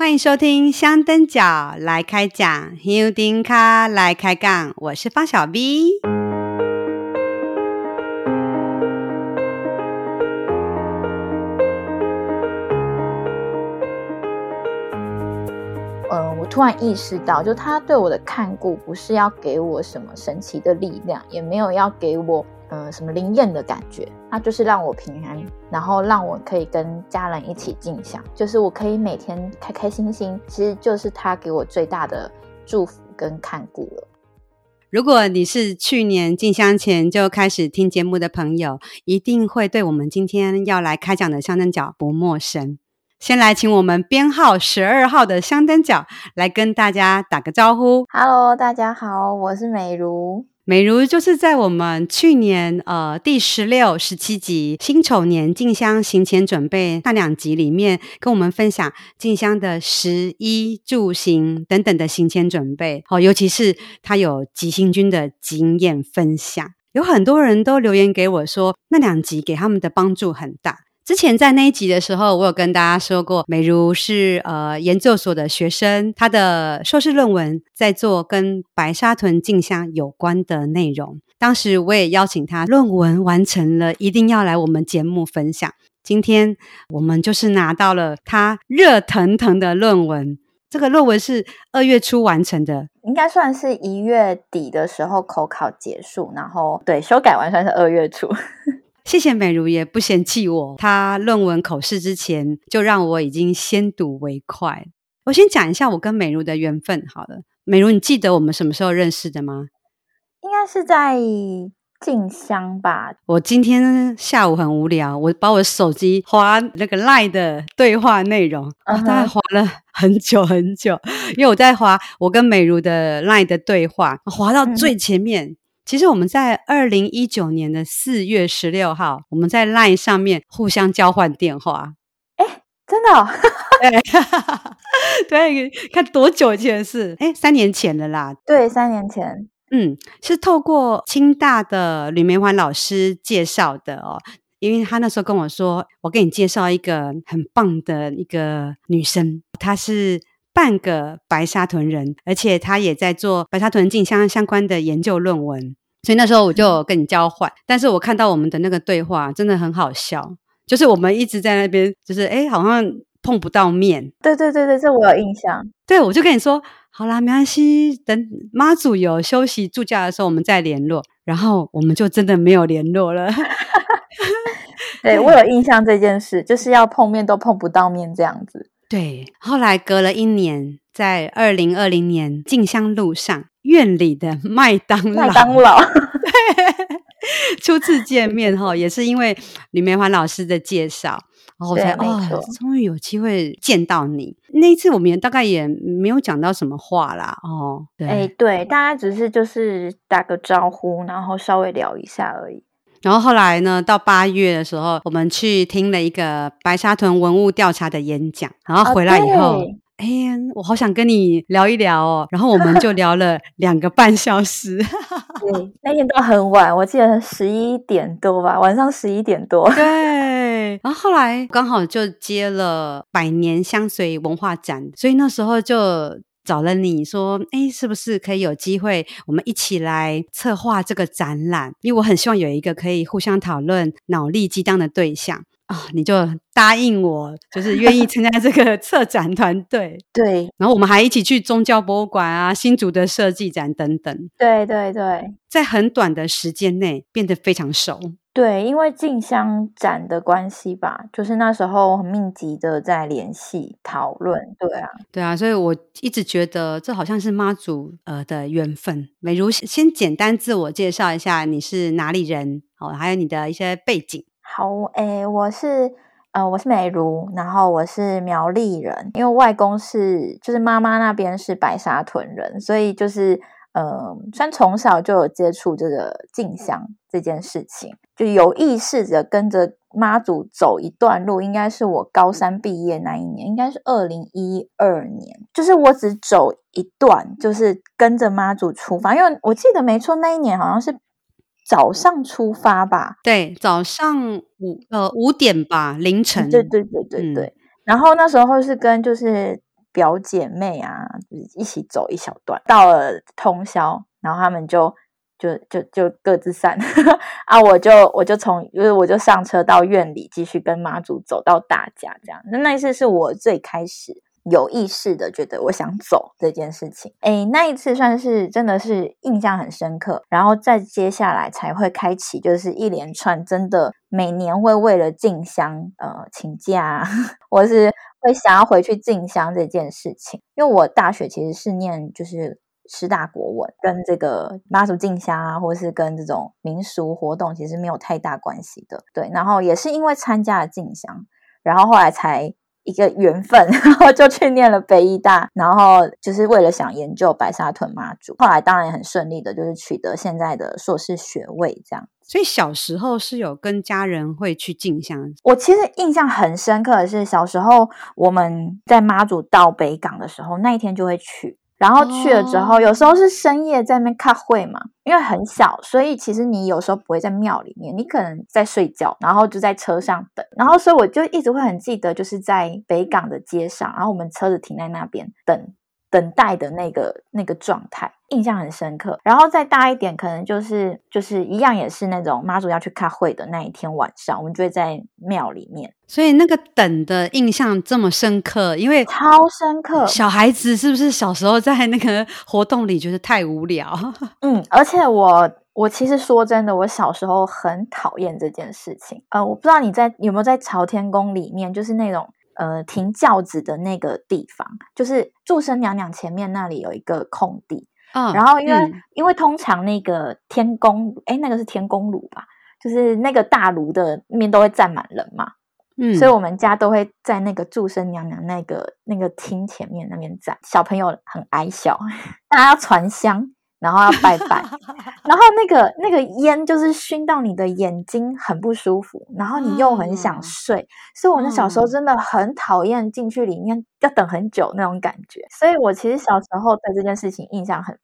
欢迎收听香灯脚来开讲，香灯脚来开杠，我是方小 V。呃，我突然意识到，就他对我的看顾，不是要给我什么神奇的力量，也没有要给我。呃，什么灵验的感觉？那就是让我平安，然后让我可以跟家人一起静香，就是我可以每天开开心心。其实就是他给我最大的祝福跟看顾了。如果你是去年进香前就开始听节目的朋友，一定会对我们今天要来开讲的香灯角不陌生。先来请我们编号十二号的香灯角来跟大家打个招呼。Hello，大家好，我是美如。美如就是在我们去年呃第十六、十七集辛丑年进香行前准备那两集里面，跟我们分享进香的食衣住行等等的行前准备。好，尤其是他有急行军的经验分享，有很多人都留言给我说，那两集给他们的帮助很大。之前在那一集的时候，我有跟大家说过，美如是呃研究所的学生，她的硕士论文在做跟白沙屯进香有关的内容。当时我也邀请她，论文完成了，一定要来我们节目分享。今天我们就是拿到了她热腾腾的论文，这个论文是二月初完成的，应该算是一月底的时候口考结束，然后对修改完算是二月初。谢谢美如也不嫌弃我，她论文口试之前就让我已经先睹为快。我先讲一下我跟美如的缘分好了。美如，你记得我们什么时候认识的吗？应该是在静香吧。我今天下午很无聊，我把我手机滑那个 LINE 的对话内容，大概、uh huh. 滑了很久很久，因为我在滑我跟美如的 LINE 的对话，滑到最前面。嗯其实我们在二零一九年的四月十六号，我们在 LINE 上面互相交换电话。哎，真的、哦？对，对，看多久以前的事？哎，三年前了啦。对，三年前。嗯，是透过清大的吕梅环老师介绍的哦，因为他那时候跟我说，我给你介绍一个很棒的一个女生，她是。半个白沙屯人，而且她也在做白沙屯进香相关的研究论文，所以那时候我就跟你交换。但是我看到我们的那个对话真的很好笑，就是我们一直在那边，就是哎，好像碰不到面。对对对对，这我有印象。对，我就跟你说，好啦，没关系，等妈祖有休息住假的时候，我们再联络。然后我们就真的没有联络了。对，我有印象这件事，就是要碰面都碰不到面这样子。对，后来隔了一年，在二零二零年进香路上，院里的 麦当劳，麦当劳，对，初次见面哈，也是因为李梅环老师的介绍，然后我才哦，终于有机会见到你。那一次我们也大概也没有讲到什么话啦，哦，对，哎，对，大家只是就是打个招呼，然后稍微聊一下而已。然后后来呢，到八月的时候，我们去听了一个白沙屯文物调查的演讲，然后回来以后，哎我好想跟你聊一聊哦。然后我们就聊了两个半小时，对，那天都很晚，我记得十一点多吧，晚上十一点多。对，然后后来刚好就接了百年香水文化展，所以那时候就。找了你说，哎，是不是可以有机会，我们一起来策划这个展览？因为我很希望有一个可以互相讨论脑力激荡的对象啊、哦，你就答应我，就是愿意参加这个 策展团队。对，然后我们还一起去宗教博物馆啊、新竹的设计展等等。对对对，在很短的时间内变得非常熟。对，因为静香展的关系吧，就是那时候很密集的在联系讨论，对啊，对啊，所以我一直觉得这好像是妈祖呃的缘分。美如先简单自我介绍一下，你是哪里人？哦，还有你的一些背景。好，诶，我是呃，我是美如，然后我是苗栗人，因为外公是就是妈妈那边是白沙屯人，所以就是。嗯，虽然从小就有接触这个进香这件事情，就有意识的跟着妈祖走一段路。应该是我高三毕业那一年，应该是二零一二年。就是我只走一段，就是跟着妈祖出发。因为我记得没错，那一年好像是早上出发吧？对，早上五呃五点吧，凌晨。对对对对对。嗯、然后那时候是跟就是表姐妹啊，一起走一小段，到了通宵，然后他们就就就就各自散 啊，我就我就从就是我就上车到院里继续跟妈祖走到大家这样，那那一次是我最开始。有意识的觉得我想走这件事情，诶，那一次算是真的是印象很深刻，然后再接下来才会开启，就是一连串真的每年会为了进香呃请假，或是会想要回去进香这件事情，因为我大学其实是念就是师大国文，跟这个妈祖进香啊，或是跟这种民俗活动其实没有太大关系的，对，然后也是因为参加了进香，然后后来才。一个缘分，然后就去念了北医大，然后就是为了想研究白沙屯妈祖。后来当然也很顺利的，就是取得现在的硕士学位，这样。所以小时候是有跟家人会去进香。我其实印象很深刻的是，小时候我们在妈祖到北港的时候，那一天就会去。然后去了之后，哦、有时候是深夜在那边开会嘛，因为很小，所以其实你有时候不会在庙里面，你可能在睡觉，然后就在车上等。然后所以我就一直会很记得，就是在北港的街上，然后我们车子停在那边等。等待的那个那个状态，印象很深刻。然后再大一点，可能就是就是一样，也是那种妈祖要去开会的那一天晚上，我们就会在庙里面。所以那个等的印象这么深刻，因为超深刻。小孩子是不是小时候在那个活动里觉得太无聊？嗯，而且我我其实说真的，我小时候很讨厌这件事情。呃，我不知道你在有没有在朝天宫里面，就是那种。呃，停轿子的那个地方，就是祝生娘娘前面那里有一个空地。嗯，然后因为、嗯、因为通常那个天宫，哎，那个是天宫炉吧？就是那个大炉的那边都会站满人嘛。嗯，所以我们家都会在那个祝生娘娘那个那个厅前面那边站。小朋友很矮小，大家要传香。然后要拜拜，然后那个那个烟就是熏到你的眼睛，很不舒服。然后你又很想睡，嗯、所以我那小时候真的很讨厌进去里面要等很久那种感觉。所以我其实小时候对这件事情印象很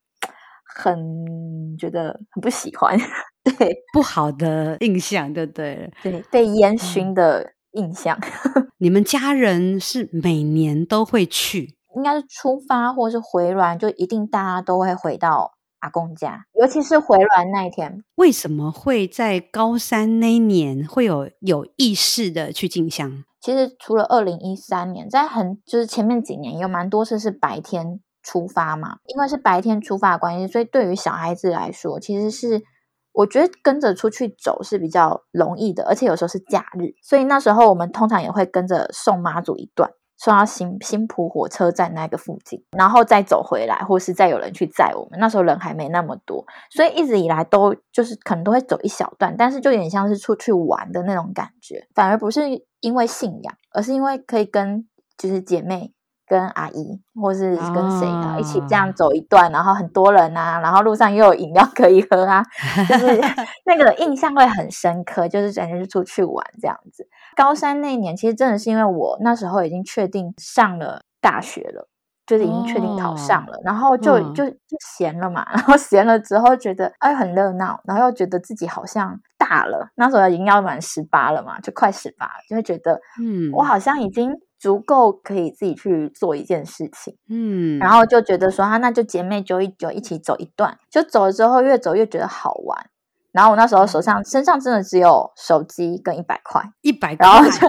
很觉得很不喜欢，对不好的印象，对不对？对，被烟熏的印象。你们家人是每年都会去？应该是出发或是回銮，就一定大家都会回到。阿公家，尤其是回銮那一天，为什么会在高三那一年会有有意识的去进香？其实除了二零一三年，在很就是前面几年有蛮多次是白天出发嘛，因为是白天出发的关系，所以对于小孩子来说，其实是我觉得跟着出去走是比较容易的，而且有时候是假日，所以那时候我们通常也会跟着送妈祖一段。送到新新浦火车站那个附近，然后再走回来，或是再有人去载我们。那时候人还没那么多，所以一直以来都就是可能都会走一小段，但是就有点像是出去玩的那种感觉，反而不是因为信仰，而是因为可以跟就是姐妹。跟阿姨或是跟谁一起这样走一段，然后很多人啊，然后路上又有饮料可以喝啊，就是 那个印象会很深刻，就是感觉是出去玩这样子。高三那一年，其实真的是因为我那时候已经确定上了大学了，就是已经确定考上了，哦、然后就、嗯、就就闲了嘛，然后闲了之后觉得哎很热闹，然后又觉得自己好像大了，那时候已经要满十八了嘛，就快十八了，就会觉得嗯，我好像已经。足够可以自己去做一件事情，嗯，然后就觉得说啊，那就姐妹就一就，一起走一段。就走了之后，越走越觉得好玩。然后我那时候手上、身上真的只有手机跟一百块，一百块，然后就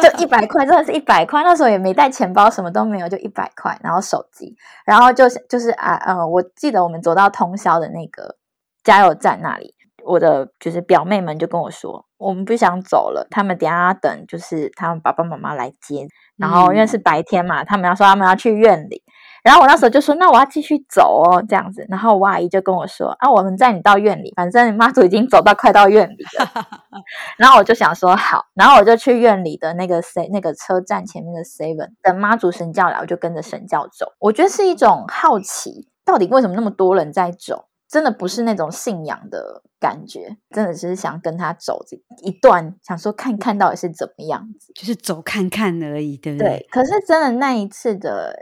就一百块，真的是一百块。那时候也没带钱包，什么都没有，就一百块，然后手机，然后就是就是啊，呃，我记得我们走到通宵的那个加油站那里。我的就是表妹们就跟我说，我们不想走了，他们等下等，就是他们爸爸妈妈来接。然后因为是白天嘛，他们要说他们要去院里。然后我那时候就说，那我要继续走哦，这样子。然后我阿姨就跟我说，啊，我们载你到院里，反正妈祖已经走到快到院里了。然后我就想说好，然后我就去院里的那个 C 那个车站前面的 Seven 等妈祖神教来，我就跟着神教走。我觉得是一种好奇，到底为什么那么多人在走？真的不是那种信仰的感觉，真的只是想跟他走这一段，想说看看到底是怎么样子，就是走看看而已，对不对？对。可是真的那一次的，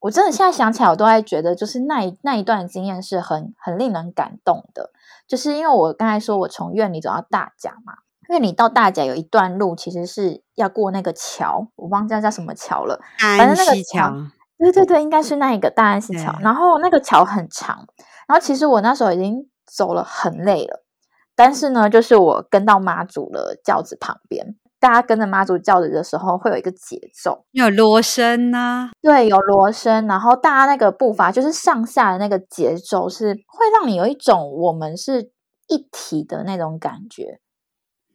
我真的现在想起来，我都还觉得，就是那一那一段经验是很很令人感动的。就是因为我刚才说我从院里走到大甲嘛，因为你到大甲有一段路，其实是要过那个桥，我忘记叫什么桥了，反正那个桥。对对对，应该是那一个大安溪桥。然后那个桥很长，然后其实我那时候已经走了很累了，但是呢，就是我跟到妈祖的轿子旁边。大家跟着妈祖轿子的时候，会有一个节奏，有锣声呐，对，有锣声，然后大家那个步伐就是上下的那个节奏，是会让你有一种我们是一体的那种感觉，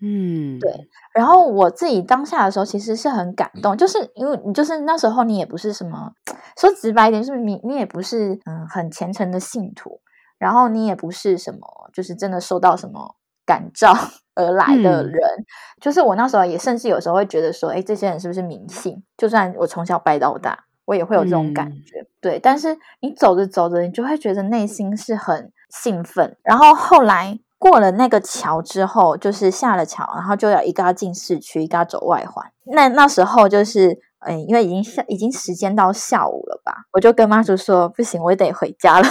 嗯，对。然后我自己当下的时候，其实是很感动，就是因为你就是那时候你也不是什么，说直白一点，就是你你也不是嗯很虔诚的信徒，然后你也不是什么，就是真的受到什么。感召而来的人，嗯、就是我那时候也甚至有时候会觉得说，哎，这些人是不是迷信？就算我从小拜到大，我也会有这种感觉。嗯、对，但是你走着走着，你就会觉得内心是很兴奋。然后后来过了那个桥之后，就是下了桥，然后就要一个要进市区，一个要走外环。那那时候就是，哎，因为已经下已经时间到下午了吧，我就跟妈祖说，不行，我得回家了。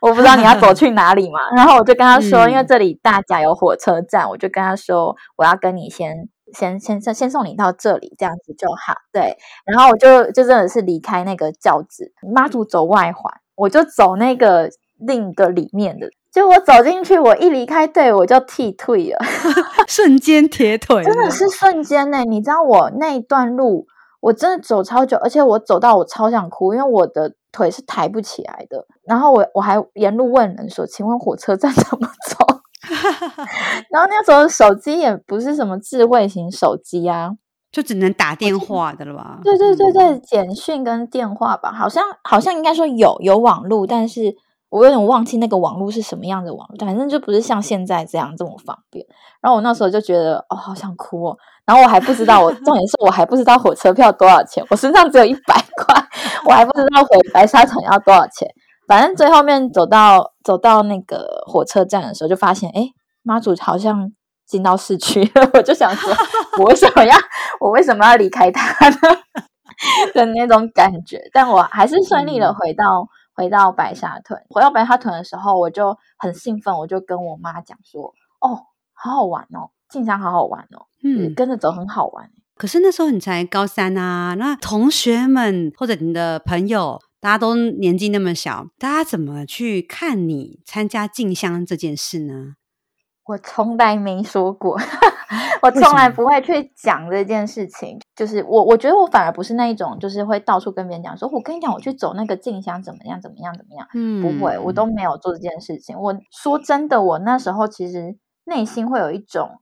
我不知道你要走去哪里嘛，然后我就跟他说，因为这里大甲有火车站，我就跟他说，我要跟你先先先先先送你到这里，这样子就好。对，然后我就就真的是离开那个轿子，妈祖走外环，我就走那个另一个里面的，就我走进去，我一离开队，我就踢退了，瞬间铁腿，真的是瞬间呢。你知道我那一段路，我真的走超久，而且我走到我超想哭，因为我的。腿是抬不起来的，然后我我还沿路问人说：“请问火车站 怎么走？” 然后那时候手机也不是什么智慧型手机啊，就只能打电话的了吧？对对对对，简讯跟电话吧，好像好像应该说有有网络，但是。我有点忘记那个网络是什么样的网络，反正就不是像现在这样这么方便。然后我那时候就觉得，哦，好想哭哦。然后我还不知道我，我 重点是我还不知道火车票多少钱，我身上只有一百块，我还不知道回白沙屯要多少钱。反正最后面走到走到那个火车站的时候，就发现，哎，妈祖好像进到市区了。我就想说，我为什么要 我为什么要离开他呢？的那种感觉。但我还是顺利的回到。回到白沙屯，回到白沙屯的时候，我就很兴奋，我就跟我妈讲说：“哦，好好玩哦，进香好好玩哦，嗯，跟着走很好玩。”可是那时候你才高三啊，那同学们或者你的朋友，大家都年纪那么小，大家怎么去看你参加进香这件事呢？我从来没说过，我从来不会去讲这件事情。就是我，我觉得我反而不是那一种，就是会到处跟别人讲说，我跟你讲，我去走那个静香怎么样，怎么样，怎么样。嗯，不会，我都没有做这件事情。我说真的，我那时候其实内心会有一种，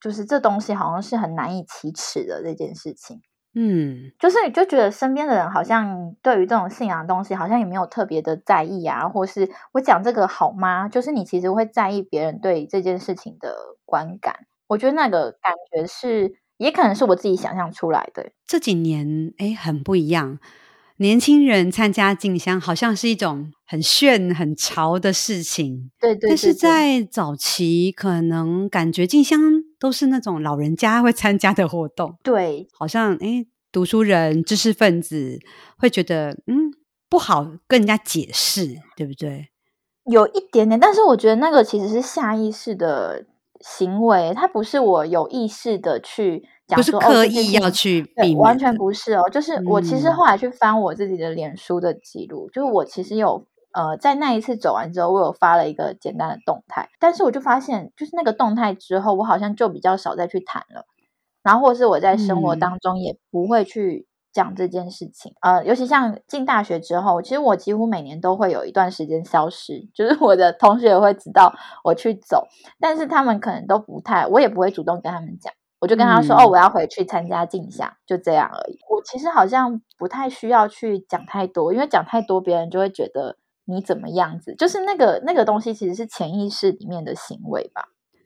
就是这东西好像是很难以启齿的这件事情。嗯，就是你就觉得身边的人好像对于这种信仰的东西，好像也没有特别的在意啊，或是我讲这个好吗？就是你其实会在意别人对这件事情的观感。我觉得那个感觉是，也可能是我自己想象出来的。这几年，哎，很不一样。年轻人参加静香，好像是一种很炫、很潮的事情。对，对对。但是在早期，可能感觉静香。都是那种老人家会参加的活动，对，好像哎，读书人、知识分子会觉得嗯不好跟人家解释，对不对？有一点点，但是我觉得那个其实是下意识的行为，它不是我有意识的去讲说，不是刻意要去避免，完全不是哦。就是我其实后来去翻我自己的脸书的记录，嗯、就是我其实有。呃，在那一次走完之后，我有发了一个简单的动态，但是我就发现，就是那个动态之后，我好像就比较少再去谈了，然后或是我在生活当中也不会去讲这件事情。嗯、呃，尤其像进大学之后，其实我几乎每年都会有一段时间消失，就是我的同学也会知道我去走，但是他们可能都不太，我也不会主动跟他们讲，我就跟他说，嗯、哦，我要回去参加进香，就这样而已。我其实好像不太需要去讲太多，因为讲太多，别人就会觉得。你怎么样子？就是那个那个东西，其实是潜意识里面的行为吧。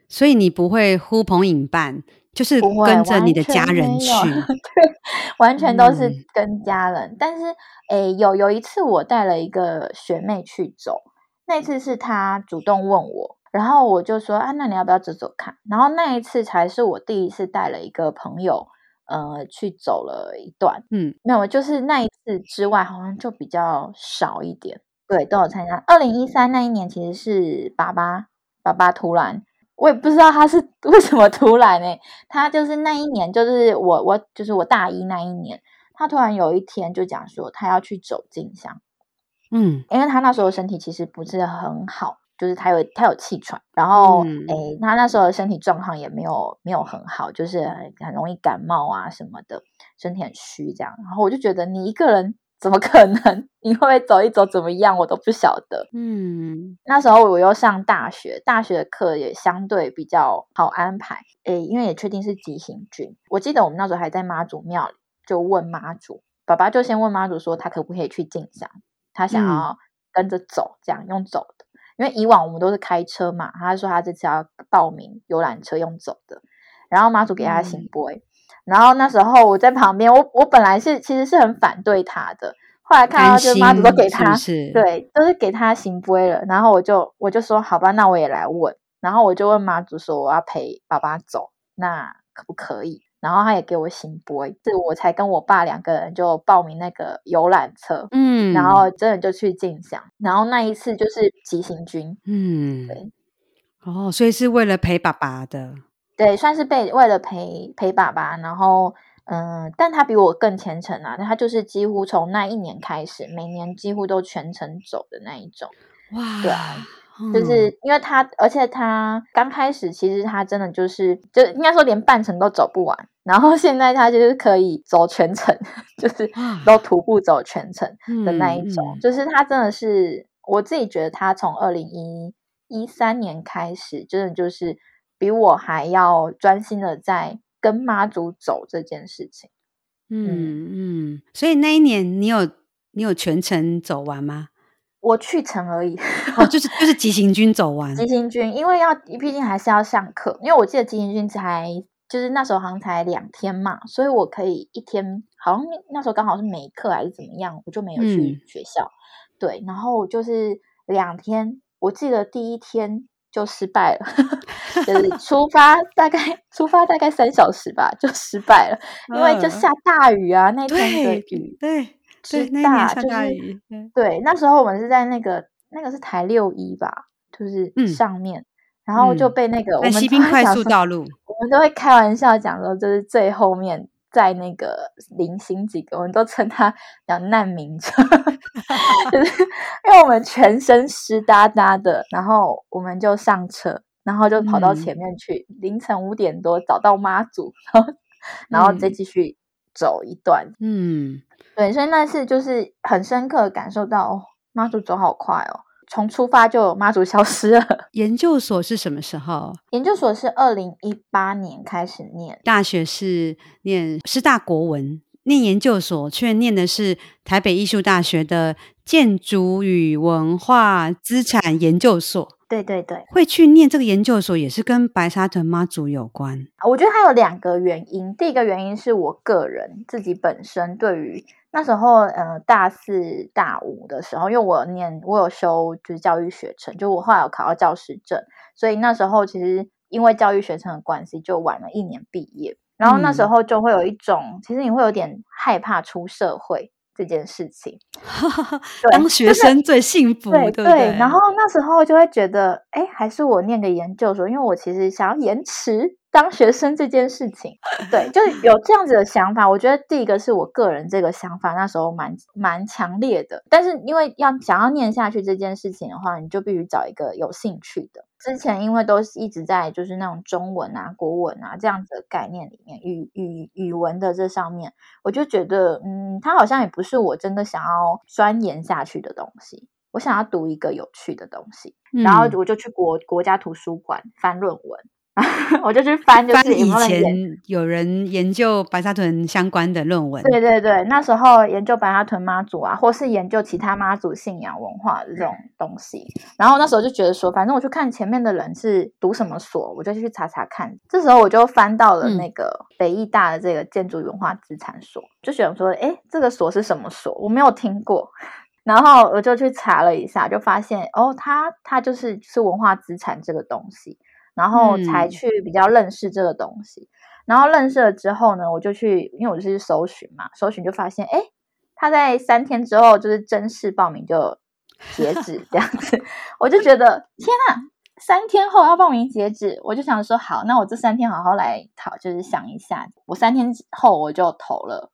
所以你不会呼朋引伴，就是跟着你的家人去，对，完全都是跟家人。嗯、但是，诶，有有一次我带了一个学妹去走，那次是她主动问我，然后我就说啊，那你要不要走走看？然后那一次才是我第一次带了一个朋友，呃，去走了一段。嗯，没有，就是那一次之外，好像就比较少一点。对，都有参加。二零一三那一年，其实是爸爸，爸爸突然，我也不知道他是 为什么突然呢？他就是那一年，就是我我就是我大一那一年，他突然有一天就讲说他要去走进香，嗯，因为他那时候身体其实不是很好，就是他有他有气喘，然后诶、嗯欸，他那时候的身体状况也没有没有很好，就是，很容易感冒啊什么的，身体很虚这样。然后我就觉得你一个人怎么可能？你会不会走一走怎么样？我都不晓得。嗯，那时候我又上大学，大学的课也相对比较好安排，诶，因为也确定是急行军。我记得我们那时候还在妈祖庙里。就问妈祖，爸爸就先问妈祖说，他可不可以去进香？他想要跟着走，这样用走的。因为以往我们都是开车嘛，他说他这次要报名游览车用走的。然后妈祖给他圣杯，然后那时候我在旁边，我我本来是其实是很反对他的，后来看到就是妈祖都给他，是是对，都是给他行杯了。然后我就我就说好吧，那我也来问。然后我就问妈祖说，我要陪爸爸走，那可不可以？然后他也给我行杯，是我才跟我爸两个人就报名那个游览车，嗯，然后真的就去进香，然后那一次就是急行军，嗯，对，哦，所以是为了陪爸爸的，对，算是被为了陪陪爸爸，然后嗯，但他比我更虔诚啊，他就是几乎从那一年开始，每年几乎都全程走的那一种，哇，对啊。就是因为他，而且他刚开始其实他真的就是，就应该说连半程都走不完，然后现在他就是可以走全程，就是都徒步走全程的那一种。嗯嗯、就是他真的是，我自己觉得他从二零一一三年开始，真的就是比我还要专心的在跟妈祖走这件事情。嗯嗯，嗯，所以那一年你有你有全程走完吗？我去程而已，哦，就是就是急行军走完。急行军，因为要毕竟还是要上课，因为我记得急行军才就是那时候好像才两天嘛，所以我可以一天，好像那时候刚好是没课还是怎么样，我就没有去学校。嗯、对，然后就是两天，我记得第一天就失败了，就是出发大概出发大概三小时吧，就失败了，因为就下大雨啊，那天的雨，对。对是大，那下大雨就是对。那时候我们是在那个那个是台六一吧，就是上面，嗯、然后就被那个、嗯、我们西滨快速道路，我们都会开玩笑讲说，就是最后面在那个零星几个，我们都称它叫难民车，就是因为我们全身湿哒哒的，然后我们就上车，然后就跑到前面去，嗯、凌晨五点多找到妈祖，然后然后再继续走一段，嗯。对，所以那次就是很深刻感受到，哦，妈祖走好快哦，从出发就妈祖消失了。研究所是什么时候？研究所是二零一八年开始念，大学是念师大国文，念研究所却念的是台北艺术大学的建筑与文化资产研究所。对对对，会去念这个研究所也是跟白沙屯妈祖有关。我觉得它有两个原因，第一个原因是我个人自己本身对于。那时候，呃，大四、大五的时候，因为我念，我有修就是教育学程，就我后来有考到教师证，所以那时候其实因为教育学程的关系，就晚了一年毕业。然后那时候就会有一种，嗯、其实你会有点害怕出社会这件事情。当学生最幸福，对对。然后那时候就会觉得，哎，还是我念个研究所，因为我其实想要延迟。当学生这件事情，对，就是有这样子的想法。我觉得第一个是我个人这个想法，那时候蛮蛮强烈的。但是因为要想要念下去这件事情的话，你就必须找一个有兴趣的。之前因为都是一直在就是那种中文啊、国文啊这样子的概念里面，语语语文的这上面，我就觉得，嗯，它好像也不是我真的想要钻研下去的东西。我想要读一个有趣的东西，嗯、然后我就去国国家图书馆翻论文。我就去翻，就是以前有人研究白沙屯相关的论文。对对对，那时候研究白沙屯妈祖啊，或是研究其他妈祖信仰文化的这种东西。然后那时候就觉得说，反正我去看前面的人是读什么所，我就去查查看。这时候我就翻到了那个北艺大的这个建筑文化资产所，嗯、就想说，哎，这个所是什么所？我没有听过。然后我就去查了一下，就发现哦，它它就是是文化资产这个东西。然后才去比较认识这个东西，嗯、然后认识了之后呢，我就去，因为我就是搜寻嘛，搜寻就发现，哎，他在三天之后就是正式报名就截 止这样子，我就觉得天呐，三天后要报名截止，我就想说好，那我这三天好好来讨，就是想一下，我三天后我就投了，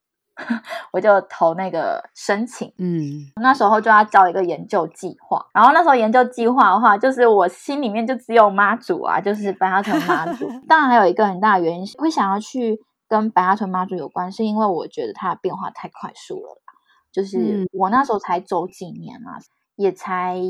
我就投那个申请。嗯，那时候就要交一个研究计划，然后那时候研究计划的话，就是我心里面就只有妈祖啊，就是白沙屯妈祖。当然还有一个很大的原因是会想要去跟白沙屯妈祖有关，是因为我觉得它的变化太快速了。就是我那时候才走几年啊，也才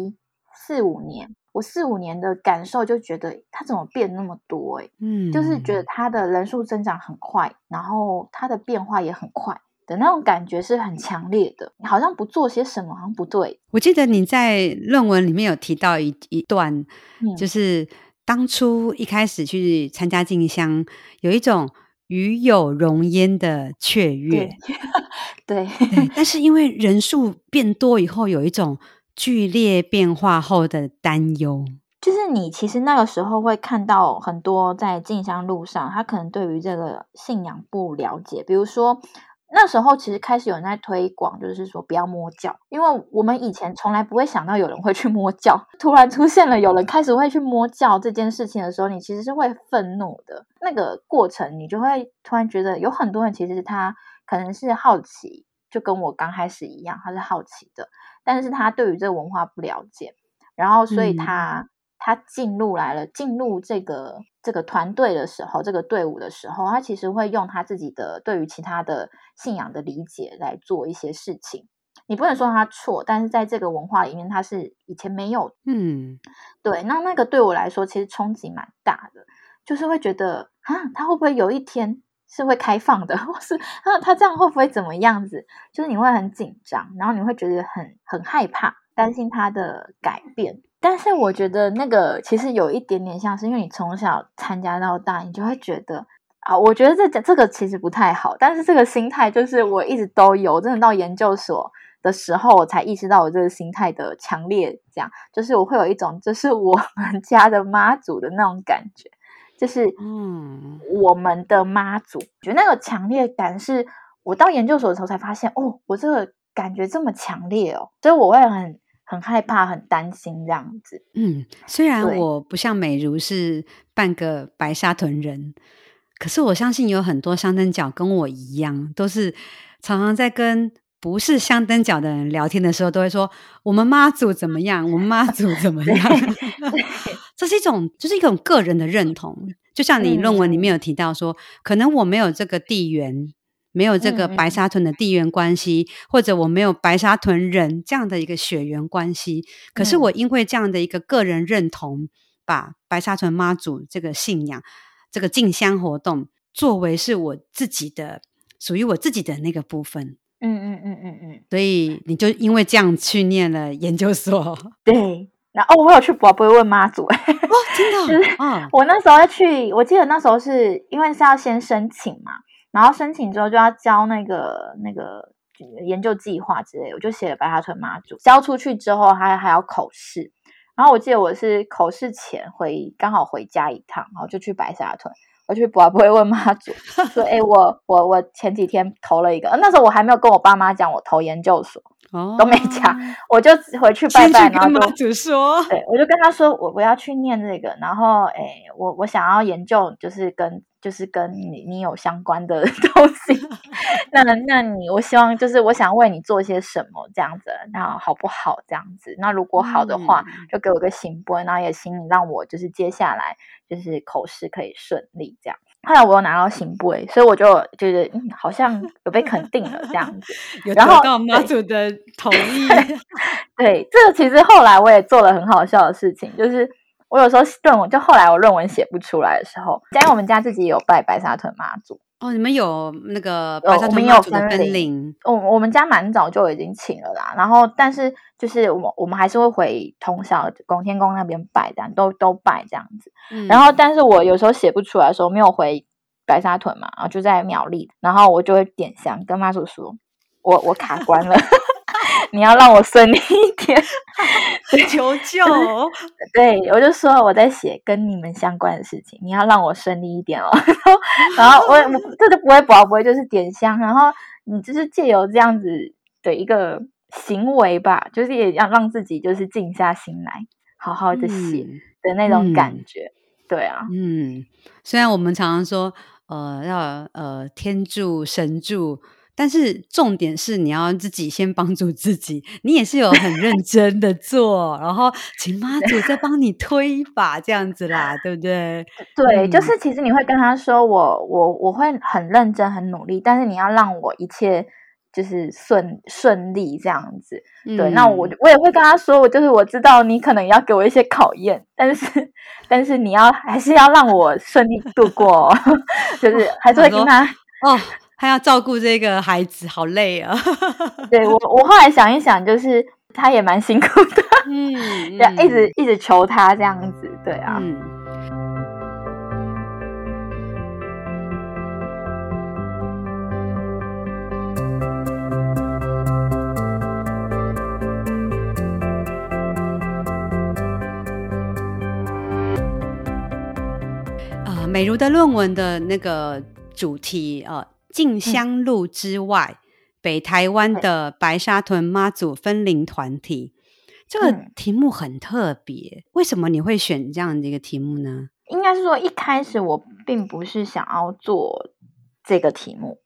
四五年。我四五年的感受就觉得他怎么变那么多诶，嗯，就是觉得他的人数增长很快，然后他的变化也很快的那种感觉是很强烈的，你好像不做些什么好像不对。我记得你在论文里面有提到一一段，就是当初一开始去参加静香，有一种与有容焉的雀跃，对，对，但是因为人数变多以后，有一种。剧烈变化后的担忧，就是你其实那个时候会看到很多在进香路上，他可能对于这个信仰不了解。比如说那时候其实开始有人在推广，就是说不要摸脚，因为我们以前从来不会想到有人会去摸脚，突然出现了有人开始会去摸脚这件事情的时候，你其实是会愤怒的。那个过程，你就会突然觉得有很多人其实他可能是好奇，就跟我刚开始一样，他是好奇的。但是他对于这个文化不了解，然后所以他、嗯、他进入来了，进入这个这个团队的时候，这个队伍的时候，他其实会用他自己的对于其他的信仰的理解来做一些事情。你不能说他错，但是在这个文化里面，他是以前没有。嗯，对。那那个对我来说，其实冲击蛮大的，就是会觉得啊，他会不会有一天？是会开放的，或是啊他这样会不会怎么样子？就是你会很紧张，然后你会觉得很很害怕，担心他的改变。但是我觉得那个其实有一点点像是，因为你从小参加到大，你就会觉得啊，我觉得这这个其实不太好。但是这个心态就是我一直都有，真的到研究所的时候，我才意识到我这个心态的强烈。这样就是我会有一种，就是 我们家的妈祖的那种感觉。就是，嗯，我们的妈祖，嗯、觉得那个强烈感是，我到研究所的时候才发现，哦，我这个感觉这么强烈哦，所以我会很很害怕、很担心这样子。嗯，虽然我不像美如是半个白沙屯人，可是我相信有很多香灯脚跟我一样，都是常常在跟不是香灯脚的人聊天的时候，都会说我们妈祖怎么样，我们妈祖怎么样。这是一种，就是一种个人的认同。就像你论文里面有提到说，嗯、可能我没有这个地缘，没有这个白沙屯的地缘关系，嗯、或者我没有白沙屯人这样的一个血缘关系。可是我因为这样的一个个人认同，把白沙屯妈祖这个信仰、这个进香活动作为是我自己的，属于我自己的那个部分。嗯嗯嗯嗯嗯。所以你就因为这样去念了研究所，对。然后我有去博杯问妈祖，真的，就是我那时候去，我记得那时候是因为是要先申请嘛，然后申请之后就要交那个那个研究计划之类的，我就写了白沙屯妈祖，交出去之后还还要口试，然后我记得我是口试前回刚好回家一趟，然后就去白沙屯，我去不会问妈祖，说，哎，我我我前几天投了一个，那时候我还没有跟我爸妈讲我投研究所。哦，都没讲，我就回去拜拜，然后妈祖说，对，我就跟他说，我我要去念这个，然后，诶，我我想要研究，就是跟就是跟你你有相关的 东西，那那你我希望就是我想为你做些什么这样子，然后好不好这样子？那如果好的话，嗯、就给我个行波，然后也请你让我就是接下来就是口试可以顺利这样。后来我又拿到圣杯，所以我就觉得嗯，好像有被肯定了这样子。有得到妈祖的同意。对，这个其实后来我也做了很好笑的事情，就是我有时候论文，就后来我论文写不出来的时候，因为我们家自己有拜白沙屯妈祖。哦，你们有那个白沙屯妈祖的分灵？我我们家蛮早就已经请了啦。然后，但是就是我们我们还是会回通宵拱天宫那边拜，这样都都拜这样子。嗯、然后，但是我有时候写不出来的时候，没有回白沙屯嘛，然后就在苗栗，然后我就会点香跟妈祖说，我我卡关了。你要让我顺利一点，求救。对，我就说我在写跟你们相关的事情，你要让我顺利一点哦。然后我这就不会不会就是点香，然后你就是借由这样子的一个行为吧，就是也要让自己就是静下心来，好好的写的那种感觉。嗯、对啊，嗯，虽然我们常常说，呃，要呃天助神助。但是重点是你要自己先帮助自己，你也是有很认 真的做，然后请妈祖再帮你推一把这样子啦，对不对？对，就是其实你会跟他说，我我我会很认真很努力，但是你要让我一切就是顺顺利这样子。对，嗯、那我我也会跟他说，我就是我知道你可能要给我一些考验，但是但是你要还是要让我顺利度过，就是还是会跟他哦。他要照顾这个孩子，好累啊！对我，我后来想一想，就是他也蛮辛苦的，嗯，要一直一直求他这样子，对啊。嗯。呃，美如的论文的那个主题，呃。进香路之外，嗯、北台湾的白沙屯妈祖分灵团体，这个题目很特别。嗯、为什么你会选这样的一个题目呢？应该是说，一开始我并不是想要做这个题目，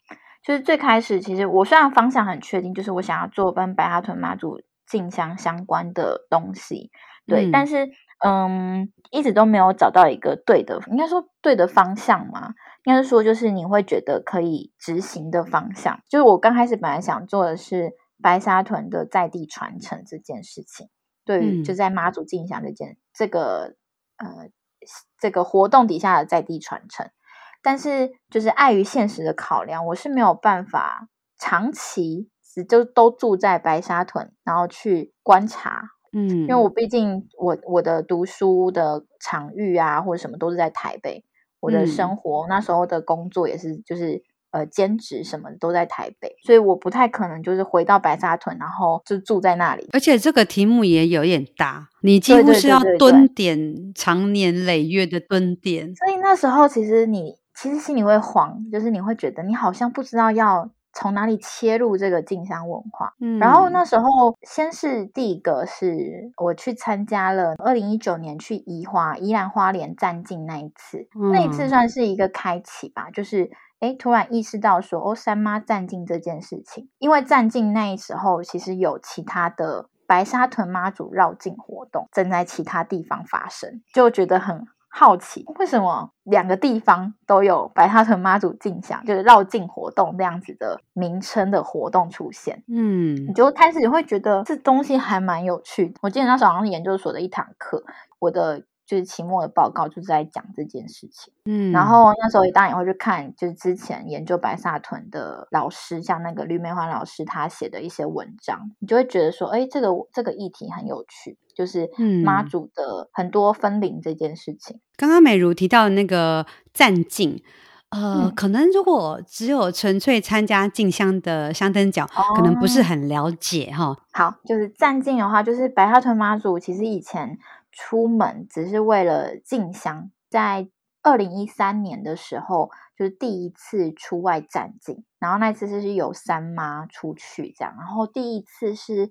就是最开始其实我虽然方向很确定，就是我想要做跟白沙屯妈祖进香相关的东西，对，嗯、但是嗯，一直都没有找到一个对的，应该说对的方向嘛。应该是说，就是你会觉得可以执行的方向，就是我刚开始本来想做的是白沙屯的在地传承这件事情，对于就在妈祖进香这件、嗯、这个呃这个活动底下的在地传承，但是就是碍于现实的考量，我是没有办法长期就都住在白沙屯，然后去观察，嗯，因为我毕竟我我的读书的场域啊或者什么都是在台北。我的生活、嗯、那时候的工作也是，就是呃兼职什么都在台北，所以我不太可能就是回到白沙屯，然后就住在那里。而且这个题目也有点大，你几乎是要蹲点，长年累月的蹲点。所以那时候其实你其实心里会慌，就是你会觉得你好像不知道要。从哪里切入这个进香文化？嗯，然后那时候先是第一个是我去参加了二零一九年去宜花宜兰花莲站境那一次，嗯、那一次算是一个开启吧，就是哎突然意识到说哦三妈站境这件事情，因为站境那时候其实有其他的白沙屯妈祖绕境活动正在其他地方发生，就觉得很。好奇为什么两个地方都有白沙屯妈祖进香，就是绕境活动这样子的名称的活动出现？嗯，你就开始会觉得这东西还蛮有趣的。我记得那时候好像是研究所的一堂课，我的。就是期末的报告，就是在讲这件事情。嗯，然后那时候也当然也会去看，就是之前研究白沙屯的老师，像那个吕美环老师他写的一些文章，你就会觉得说，哎，这个这个议题很有趣，就是妈祖的很多分灵这件事情。嗯、刚刚美如提到的那个站境，呃，嗯、可能如果只有纯粹参加进香的香灯脚，哦、可能不是很了解哈。好，就是站境的话，就是白沙屯妈祖其实以前。出门只是为了进香，在二零一三年的时候，就是第一次出外站境，然后那次是有三妈出去这样，然后第一次是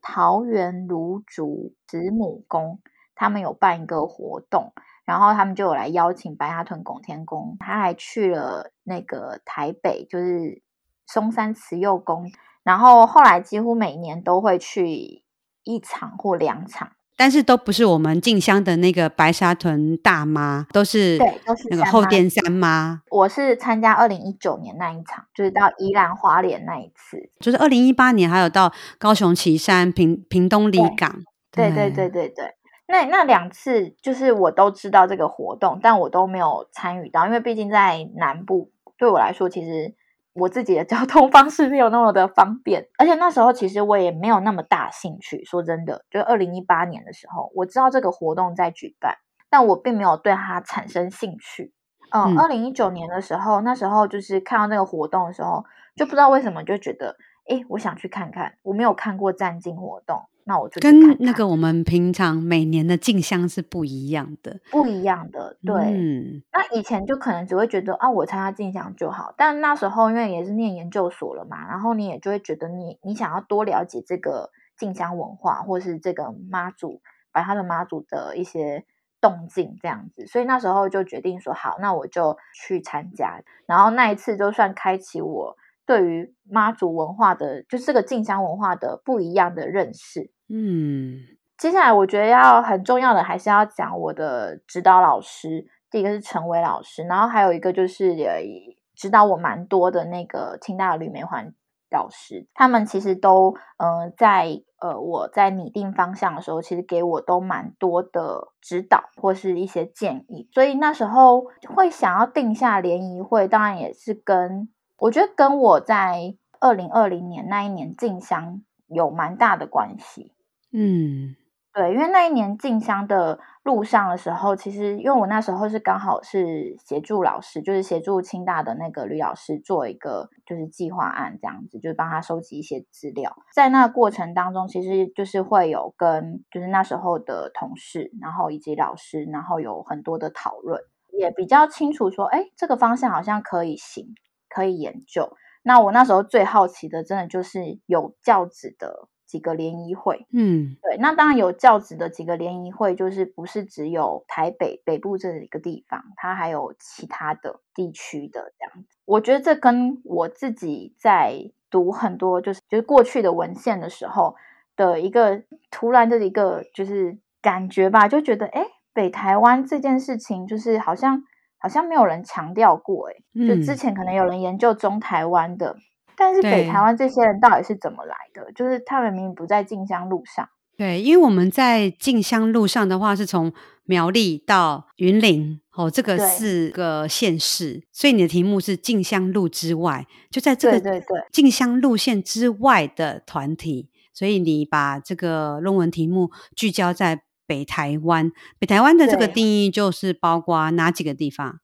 桃园芦竹子母宫，他们有办一个活动，然后他们就有来邀请白沙屯拱天宫，他还去了那个台北，就是松山慈幼宫，然后后来几乎每年都会去一场或两场。但是都不是我们进香的那个白沙屯大妈，都是对，都是那个后殿三妈。我是参加二零一九年那一场，就是到宜兰花莲那一次，就是二零一八年还有到高雄旗山、屏屏东里港。对对对对对，那那两次就是我都知道这个活动，但我都没有参与到，因为毕竟在南部，对我来说其实。我自己的交通 方式没有那么的方便，而且那时候其实我也没有那么大兴趣。说真的，就二零一八年的时候，我知道这个活动在举办，但我并没有对它产生兴趣。嗯，二零一九年的时候，那时候就是看到那个活动的时候，就不知道为什么就觉得，诶，我想去看看。我没有看过站境活动。那我就跟那个我们平常每年的进香是不一样的，不一样的。对，嗯、那以前就可能只会觉得啊，我参加进香就好。但那时候因为也是念研究所了嘛，然后你也就会觉得你你想要多了解这个进香文化，或是这个妈祖，把他的妈祖的一些动静这样子。所以那时候就决定说好，那我就去参加。然后那一次就算开启我对于妈祖文化的，就是这个进香文化的不一样的认识。嗯，接下来我觉得要很重要的还是要讲我的指导老师，第一个是陈伟老师，然后还有一个就是也指导我蛮多的那个清大的吕美环老师，他们其实都嗯、呃、在呃我在拟定方向的时候，其实给我都蛮多的指导或是一些建议，所以那时候会想要定下联谊会，当然也是跟我觉得跟我在二零二零年那一年进香有蛮大的关系，嗯。对，因为那一年进香的路上的时候，其实因为我那时候是刚好是协助老师，就是协助清大的那个吕老师做一个就是计划案这样子，就是帮他收集一些资料。在那个过程当中，其实就是会有跟就是那时候的同事，然后以及老师，然后有很多的讨论，也比较清楚说，哎，这个方向好像可以行，可以研究。那我那时候最好奇的，真的就是有教职的。几个联谊会，嗯，对，那当然有教职的几个联谊会，就是不是只有台北北部这一个地方，它还有其他的地区的这样子。我觉得这跟我自己在读很多就是就是过去的文献的时候的一个突然的一个就是感觉吧，就觉得哎，北台湾这件事情就是好像好像没有人强调过，哎，就之前可能有人研究中台湾的。但是北台湾这些人到底是怎么来的？就是他们明明不在进香路上。对，因为我们在进香路上的话，是从苗栗到云林哦，这个四个县市，所以你的题目是进香路之外，就在这个对对对进香路线之外的团体。所以你把这个论文题目聚焦在北台湾，北台湾的这个定义就是包括哪几个地方？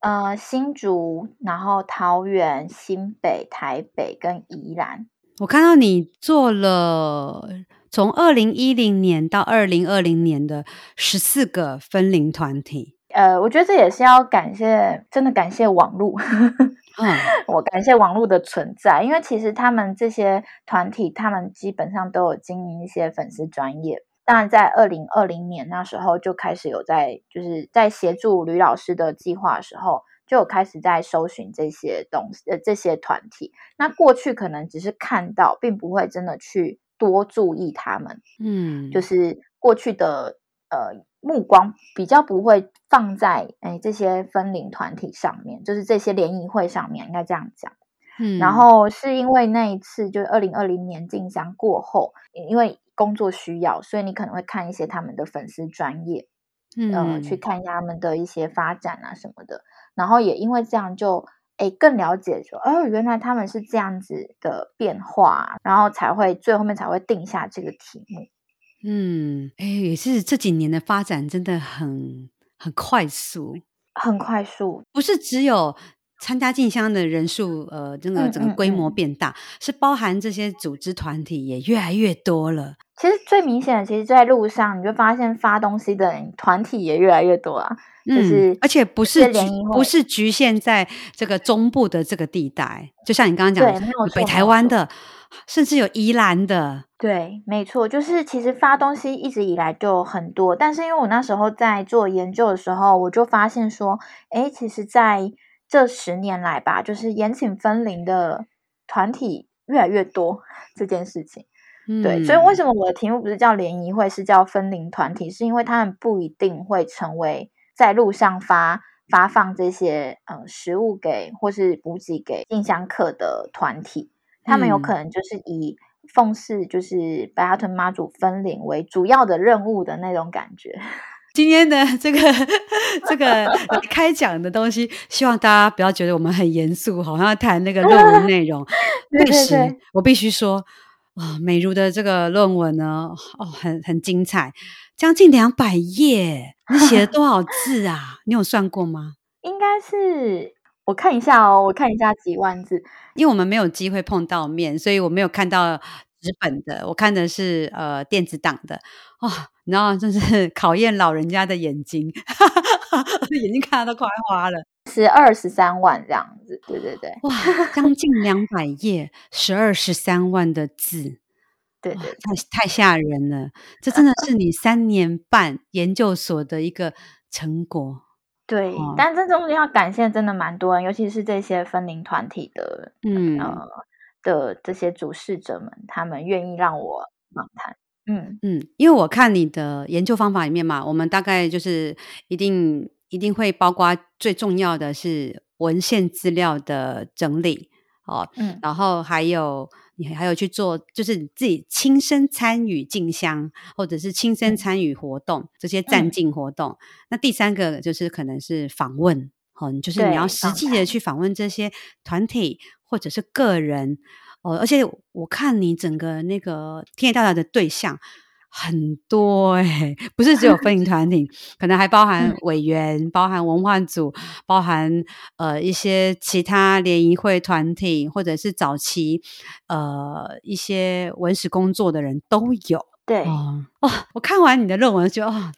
呃，新竹，然后桃园、新北、台北跟宜兰。我看到你做了从二零一零年到二零二零年的十四个分龄团体。呃，我觉得这也是要感谢，真的感谢网络。嗯，我感谢网络的存在，因为其实他们这些团体，他们基本上都有经营一些粉丝专页。当然，在二零二零年那时候就开始有在，就是在协助吕老师的计划的时候，就有开始在搜寻这些东西，呃，这些团体。那过去可能只是看到，并不会真的去多注意他们。嗯，就是过去的呃目光比较不会放在哎这些分龄团体上面，就是这些联谊会上面，应该这样讲。嗯，然后是因为那一次，就是二零二零年进香过后，因为。工作需要，所以你可能会看一些他们的粉丝专业，嗯、呃，去看一下他们的一些发展啊什么的。然后也因为这样就，就诶更了解说，哦，原来他们是这样子的变化，然后才会最后面才会定下这个题目。嗯，诶也是这几年的发展真的很很快速，很快速，不是只有。参加进香的人数，呃，这个整个规模变大，嗯嗯嗯，是包含这些组织团体也越来越多了。其实最明显的，其实在路上你就发现发东西的人团体也越来越多啊。嗯，就是而且不是不是局限在这个中部的这个地带，就像你刚刚讲的，北台湾的，甚至有宜兰的。对，没错，就是其实发东西一直以来就很多，但是因为我那时候在做研究的时候，我就发现说，哎，其实，在这十年来吧，就是延请分灵的团体越来越多这件事情，嗯、对，所以为什么我的题目不是叫联谊会，是叫分灵团体？是因为他们不一定会成为在路上发发放这些呃食物给或是补给给进香客的团体，他们有可能就是以奉祀就是白沙屯妈祖分灵为主要的任务的那种感觉。今天的这个 这个开讲的东西，希望大家不要觉得我们很严肃，好像要谈那个论文内容。确实，我必须说啊、哦，美如的这个论文呢，哦，很很精彩，将近两百页，你写了多少字啊？你有算过吗？应该是，我看一下哦，我看一下几万字，因为我们没有机会碰到面，所以我没有看到纸本的，我看的是呃电子档的哦。然后就是 考验老人家的眼睛，眼睛看的都快花了。十二十三万这样子，对对对，哇，将近 两百页，十二十三万的字，对对，对，太太吓人了。这真的是你三年半研究所的一个成果。对，哦、但这中间要感谢真的蛮多人，尤其是这些分龄团体的，嗯呃的这些主事者们，他们愿意让我访谈。嗯嗯，因为我看你的研究方法里面嘛，我们大概就是一定一定会包括最重要的是文献资料的整理哦，嗯，然后还有你还有去做，就是你自己亲身参与进香，或者是亲身参与活动、嗯、这些站进活动。那第三个就是可能是访问，哦，就是你要实际的去访问这些团体或者是个人。哦，而且我看你整个那个田野调查的对象很多哎、欸，不是只有分 龄团体，可能还包含委员、嗯、包含文化组、包含呃一些其他联谊会团体，或者是早期呃一些文史工作的人都有。对，哦，哦我看完你的论文就哦。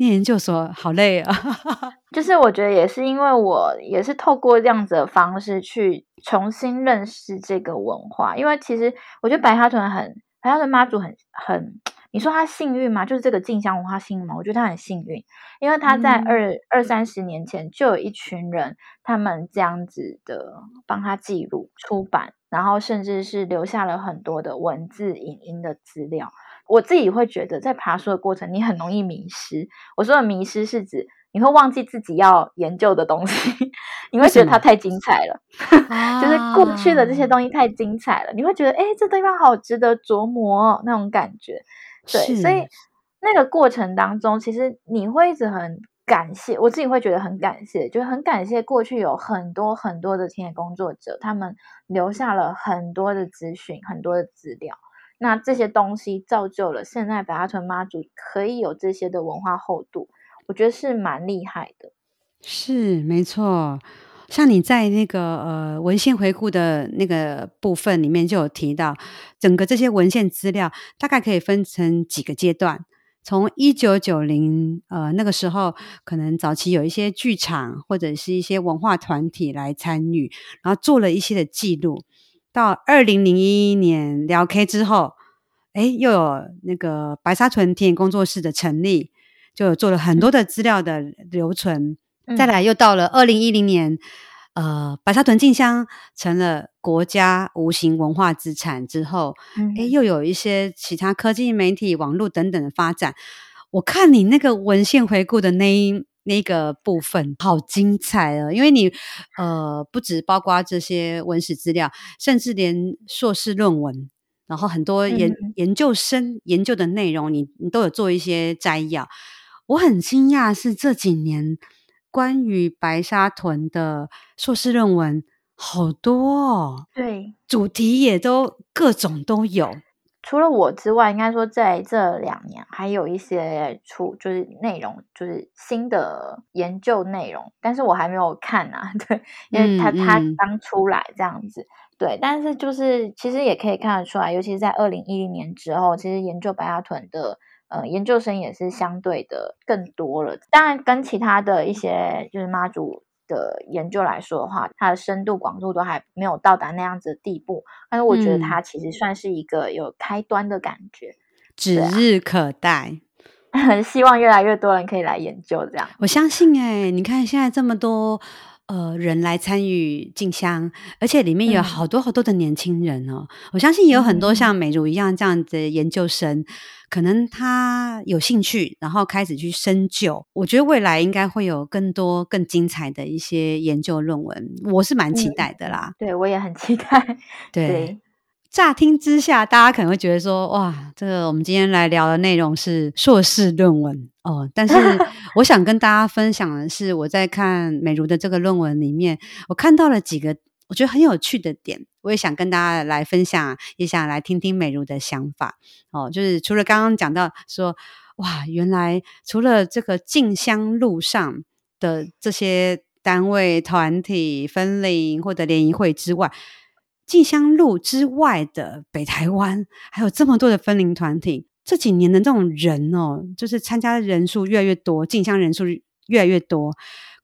念研究所好累啊！就是我觉得也是因为我也是透过这样子的方式去重新认识这个文化，因为其实我觉得白沙屯很白沙屯妈祖很很，你说他幸运吗？就是这个进香文化幸运吗？我觉得他很幸运，因为他在二、嗯、二三十年前就有一群人，他们这样子的帮他记录出版，然后甚至是留下了很多的文字、影音的资料。我自己会觉得，在爬树的过程，你很容易迷失。我说的迷失是指你会忘记自己要研究的东西，你会觉得它太精彩了，就是过去的这些东西太精彩了，你会觉得，哎，这地方好值得琢磨哦，那种感觉。对，所以那个过程当中，其实你会一直很感谢，我自己会觉得很感谢，就是很感谢过去有很多很多的田野工作者，他们留下了很多的资讯，很多的资料。那这些东西造就了现在白沙屯妈祖可以有这些的文化厚度，我觉得是蛮厉害的。是没错，像你在那个呃文献回顾的那个部分里面就有提到，整个这些文献资料大概可以分成几个阶段。从一九九零呃那个时候，可能早期有一些剧场或者是一些文化团体来参与，然后做了一些的记录。到二零零一年聊 K 之后，哎，又有那个白沙屯田野工作室的成立，就有做了很多的资料的留存。嗯、再来，又到了二零一零年，呃，白沙屯进香成了国家无形文化资产之后，哎、嗯，又有一些其他科技媒体、网络等等的发展。我看你那个文献回顾的那一。那个部分好精彩啊！因为你呃，不止包括这些文史资料，甚至连硕士论文，然后很多研、嗯、研究生研究的内容，你你都有做一些摘要。我很惊讶，是这几年关于白沙屯的硕士论文好多哦，对，主题也都各种都有。除了我之外，应该说在这两年还有一些出就是内容，就是新的研究内容，但是我还没有看啊，对，因为他、嗯、他刚出来这样子，对，但是就是其实也可以看得出来，尤其是在二零一零年之后，其实研究白沙屯的呃研究生也是相对的更多了，当然跟其他的一些就是妈祖。的研究来说的话，它的深度广度都还没有到达那样子的地步，但是我觉得它其实算是一个有开端的感觉，指日可待。很 希望越来越多人可以来研究这样。我相信哎、欸，你看现在这么多呃人来参与进香，而且里面有好多好多的年轻人哦，嗯、我相信也有很多像美如一样这样的研究生。嗯可能他有兴趣，然后开始去深究。我觉得未来应该会有更多更精彩的一些研究论文，我是蛮期待的啦。嗯、对，我也很期待。对，对乍听之下，大家可能会觉得说，哇，这个我们今天来聊的内容是硕士论文哦。但是 我想跟大家分享的是，我在看美如的这个论文里面，我看到了几个。我觉得很有趣的点，我也想跟大家来分享，也想来听听美如的想法哦。就是除了刚刚讲到说，哇，原来除了这个进香路上的这些单位、团体、分灵或者联谊会之外，进香路之外的北台湾还有这么多的分灵团体。这几年的这种人哦，就是参加的人数越来越多，进香人数越来越多。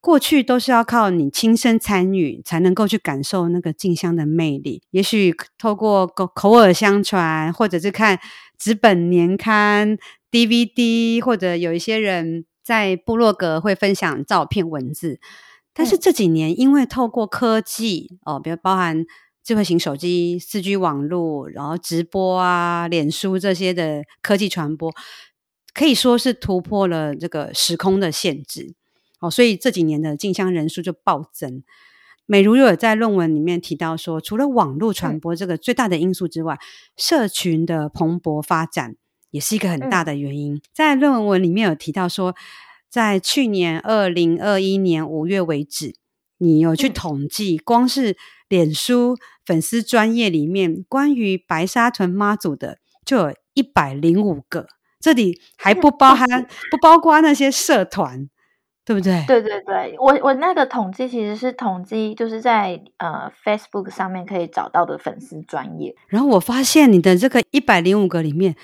过去都是要靠你亲身参与才能够去感受那个静香的魅力。也许透过口口耳相传，或者是看纸本年刊、DVD，或者有一些人在部落格会分享照片、文字。但是这几年，因为透过科技哦，比如包含智慧型手机、四 G 网络，然后直播啊、脸书这些的科技传播，可以说是突破了这个时空的限制哦。所以这几年的进香人数就暴增。美如又有在论文里面提到说，除了网络传播这个最大的因素之外，社群的蓬勃发展也是一个很大的原因。在论文里面有提到说，在去年二零二一年五月为止，你有去统计，光是脸书粉丝专页里面关于白沙屯妈祖的，就有一百零五个，这里还不包含 不包括那些社团。对不对？对对对，我我那个统计其实是统计，就是在呃 Facebook 上面可以找到的粉丝专业。然后我发现你的这个一百零五个里面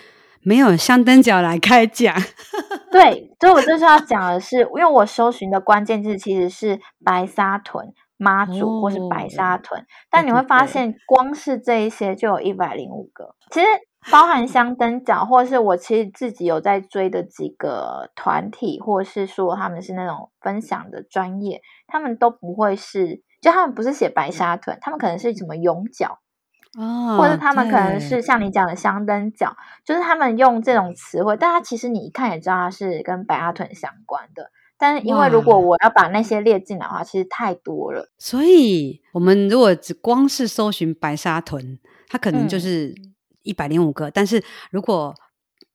没有香灯脚来开讲。对，所以我就是要讲的是，因为我搜寻的关键字其实是白沙屯妈祖或是白沙屯，哦、但你会发现光是这一些就有一百零五个。其实。包含香灯角，或是我其实自己有在追的几个团体，或是说他们是那种分享的专业，他们都不会是，就他们不是写白沙屯，他们可能是什么勇角，哦，或者他们可能是像你讲的香灯角，就是他们用这种词汇，但他其实你一看也知道他是跟白沙屯相关的，但是因为如果我要把那些列进来的话，其实太多了，所以我们如果只光是搜寻白沙屯，它可能就是。嗯一百零五个，但是如果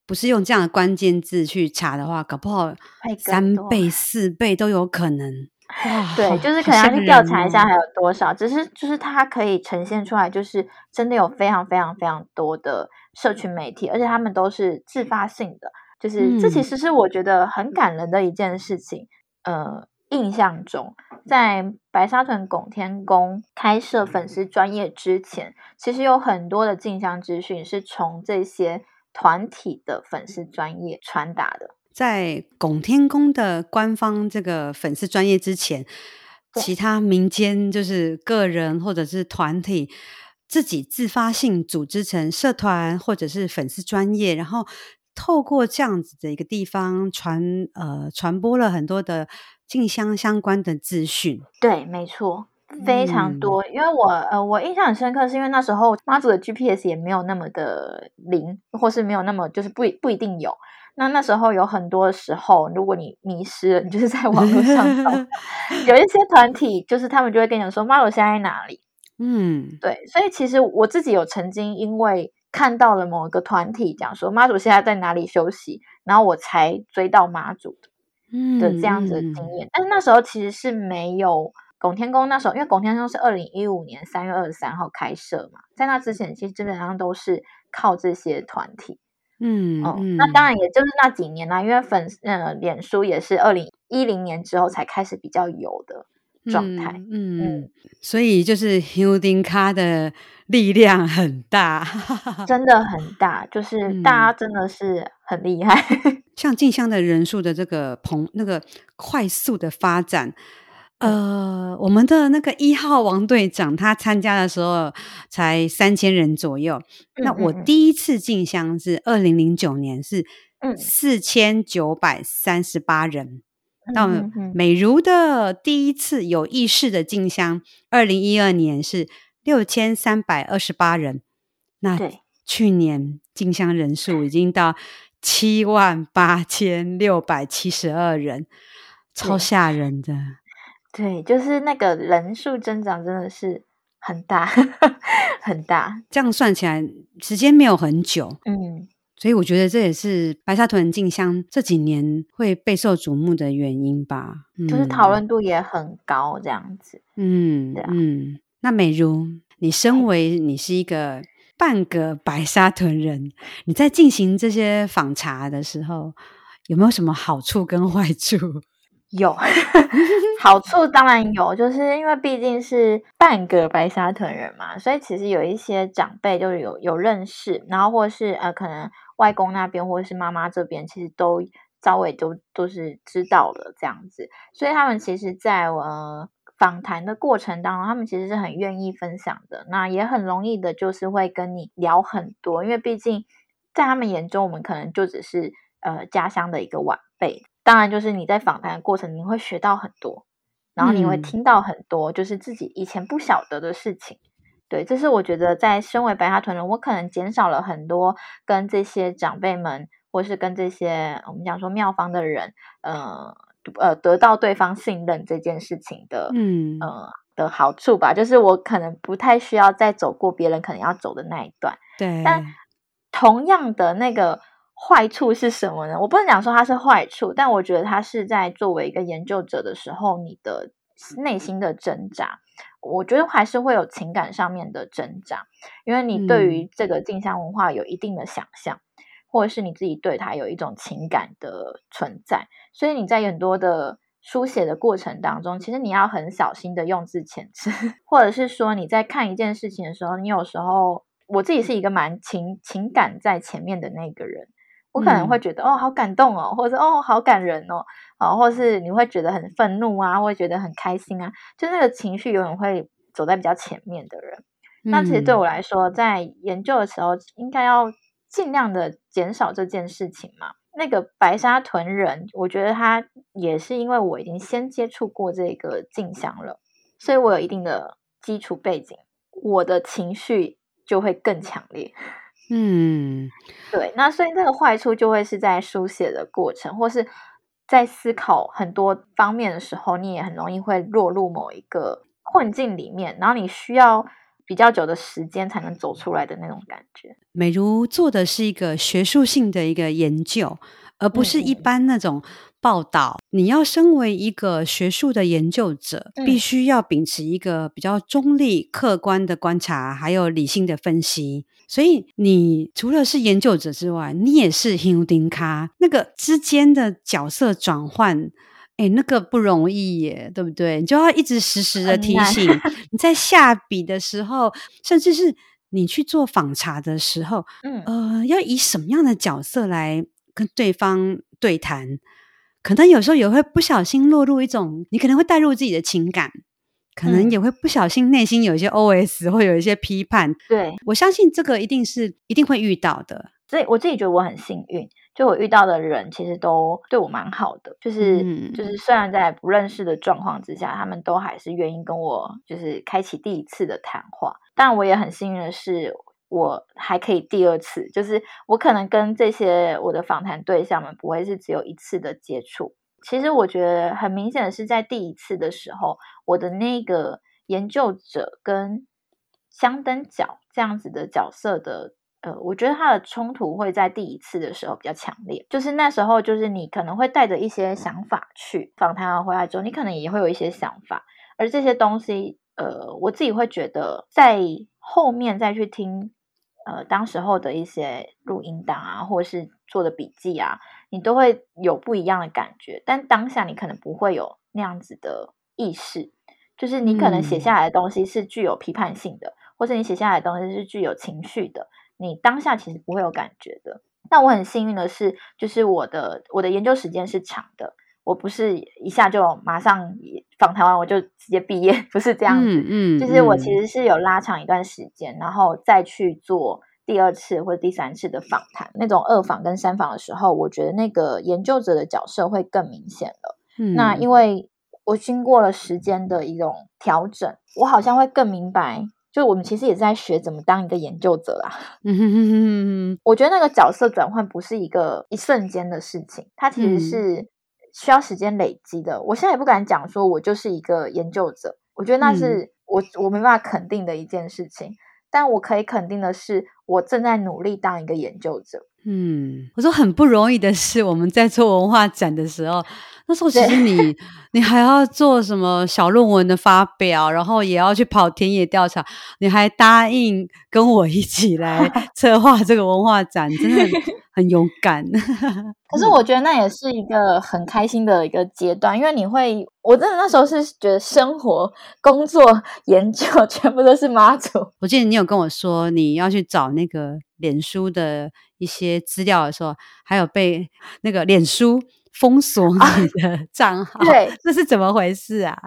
不是用这样的关键字去查的话，搞不好三倍、四倍都有可能。对，就是可能要去调查一下还有多少。只是就是它可以呈现出来，就是真的有非常非常非常多的社群媒体，而且他们都是自发性的。就是这其实是我觉得很感人的一件事情。嗯、呃。印象中，在白沙屯拱天宫开设粉丝专业之前，其实有很多的进香资讯是从这些团体的粉丝专业传达的。在拱天宫的官方这个粉丝专业之前，其他民间就是个人或者是团体自己自发性组织成社团或者是粉丝专业，然后透过这样子的一个地方传呃传播了很多的。静香相关的资讯，对，没错，非常多。嗯、因为我呃，我印象很深刻，是因为那时候妈祖的 GPS 也没有那么的灵，或是没有那么就是不不一定有。那那时候有很多时候，如果你迷失了，你就是在网络上找，有一些团体，就是他们就会跟你说妈祖现在在哪里。嗯，对。所以其实我自己有曾经因为看到了某一个团体讲说妈祖现在在哪里休息，然后我才追到妈祖的。的这样子的经验，嗯、但是那时候其实是没有拱天宫。那时候因为拱天宫是二零一五年三月二十三号开设嘛，在那之前其实基本上都是靠这些团体。嗯，哦、嗯，那当然也就是那几年啦，因为粉呃脸书也是二零一零年之后才开始比较有的状态。嗯嗯，嗯，所以就是 Houding 卡的力量很大，真的很大，就是大家真的是很厉害。嗯 像进香的人数的这个蓬那个快速的发展，呃，我们的那个一号王队长他参加的时候才三千人左右。嗯嗯，那我第一次进香是二零零九年，是四千九百三十八人。那、美如的第一次有意识的进香，二零一二年是六千三百二十八人。那去年进香人数已经到。七万八千六百七十二人，超吓人的。对，就是那个人数增长真的是很大，很大。这样算起来，时间没有很久。嗯，所以我觉得这也是白沙屯进香这几年会备受瞩目的原因吧。嗯、就是讨论度也很高，这样子。嗯，对啊、嗯。那美如，你身为你是一个。半个白沙屯人，你在进行这些访查的时候，有没有什么好处跟坏处？有 好处当然有，就是因为毕竟是半个白沙屯人嘛，所以其实有一些长辈就有有认识，然后或是呃可能外公那边或者是妈妈这边，其实都稍微都都是知道了这样子，所以他们其实在呃。访谈的过程当中，他们其实是很愿意分享的，那也很容易的，就是会跟你聊很多，因为毕竟在他们眼中，我们可能就只是呃家乡的一个晚辈，当然就是你在访谈的过程，你会学到很多，然后你会听到很多，就是自己以前不晓得的事情。嗯、对，这是我觉得在身为白沙屯人，我可能减少了很多跟这些长辈们，或是跟这些我们讲说庙方的人，呃呃，得到对方信任这件事情的，嗯呃的好处吧。就是我可能不太需要再走过别人可能要走的那一段。对，但同样的那个。坏处是什么呢？我不能讲说它是坏处，但我觉得它是在作为一个研究者的时候，你的内心的挣扎，我觉得还是会有情感上面的挣扎，因为你对于这个进香文化有一定的想象，嗯、或者是你自己对它有一种情感的存在，所以你在很多的书写的过程当中，其实你要很小心的用字遣词，或者是说你在看一件事情的时候，你有时候我自己是一个蛮情情感在前面的那个人。我可能会觉得、嗯、哦，好感动哦，或者哦，好感人哦，啊，或是你会觉得很愤怒啊，会觉得很开心啊，就那个情绪永远会走在比较前面的人。嗯、那其实对我来说，在研究的时候，应该要尽量的减少这件事情嘛。那个白沙屯人，我觉得他也是因为我已经先接触过这个镜像了，所以我有一定的基础背景，我的情绪就会更强烈。嗯，对，那所以这个坏处就会是在书写的过程，或是在思考很多方面的时候，你也很容易会落入某一个困境里面，然后你需要比较久的时间才能走出来的那种感觉。美如做的是一个学术性的一个研究，而不是一般那种报道。嗯、你要身为一个学术的研究者，嗯、必须要秉持一个比较中立、客观的观察，还有理性的分析。所以，你除了是研究者之外，你也是香灯脚，那个之间的角色转换，哎，那个不容易耶，对不对？你就要一直时时的提醒，你在下笔的时候，甚至是你去做访查的时候，嗯，呃，要以什么样的角色来跟对方对谈？可能有时候也会不小心落入一种，你可能会带入自己的情感。可能也会不小心，内心有一些 OS，会有一些批判。对，我相信这个一定是一定会遇到的。所以我自己觉得我很幸运，就我遇到的人其实都对我蛮好的。就是、嗯、就是虽然在不认识的状况之下，他们都还是愿意跟我就是开启第一次的谈话。但我也很幸运的是，我还可以第二次，就是我可能跟这些我的访谈对象们不会是只有一次的接触。其实我觉得很明显的是，在第一次的时候，我的那个研究者跟相灯角这样子的角色的，呃，我觉得他的冲突会在第一次的时候比较强烈。就是那时候，就是你可能会带着一些想法去访谈完回来之后，你可能也会有一些想法，而这些东西，呃，我自己会觉得在后面再去听。呃，当时候的一些录音档啊，或者是做的笔记啊，你都会有不一样的感觉。但当下你可能不会有那样子的意识，就是你可能写下来的东西是具有批判性的，嗯、或者你写下来的东西是具有情绪的，你当下其实不会有感觉的。但我很幸运的是，就是我的我的研究时间是长的，我不是一下就马上访谈完我就直接毕业，不是这样子。嗯，嗯，就是我其实是有拉长一段时间，然后再去做第二次或者第三次的访谈。那种二访跟三访的时候，我觉得那个研究者的角色会更明显了。嗯，那因为我经过了时间的一种调整，我好像会更明白，就我们其实也在学怎么当一个研究者啊。嗯哼哼哼哼，我觉得那个角色转换不是一个一瞬间的事情，它其实是。嗯需要时间累积的，我现在也不敢讲说我就是一个研究者，我觉得那是我、嗯、我没办法肯定的一件事情，但我可以肯定的是，我正在努力当一个研究者。嗯，我说很不容易的是，我们在做文化展的时候，那时候其实你你还要做什么小论文的发表，然后也要去跑田野调查，你还答应跟我一起来 策划这个文化展，真的很。很勇敢，可是我觉得那也是一个很开心的一个阶段，因为你会，我真的那时候是觉得生活、工作、研究 全部都是妈祖。我记得你有跟我说，你要去找那个脸书的一些资料的时候，还有被那个脸书封锁 你的账号，啊、对，这是怎么回事啊？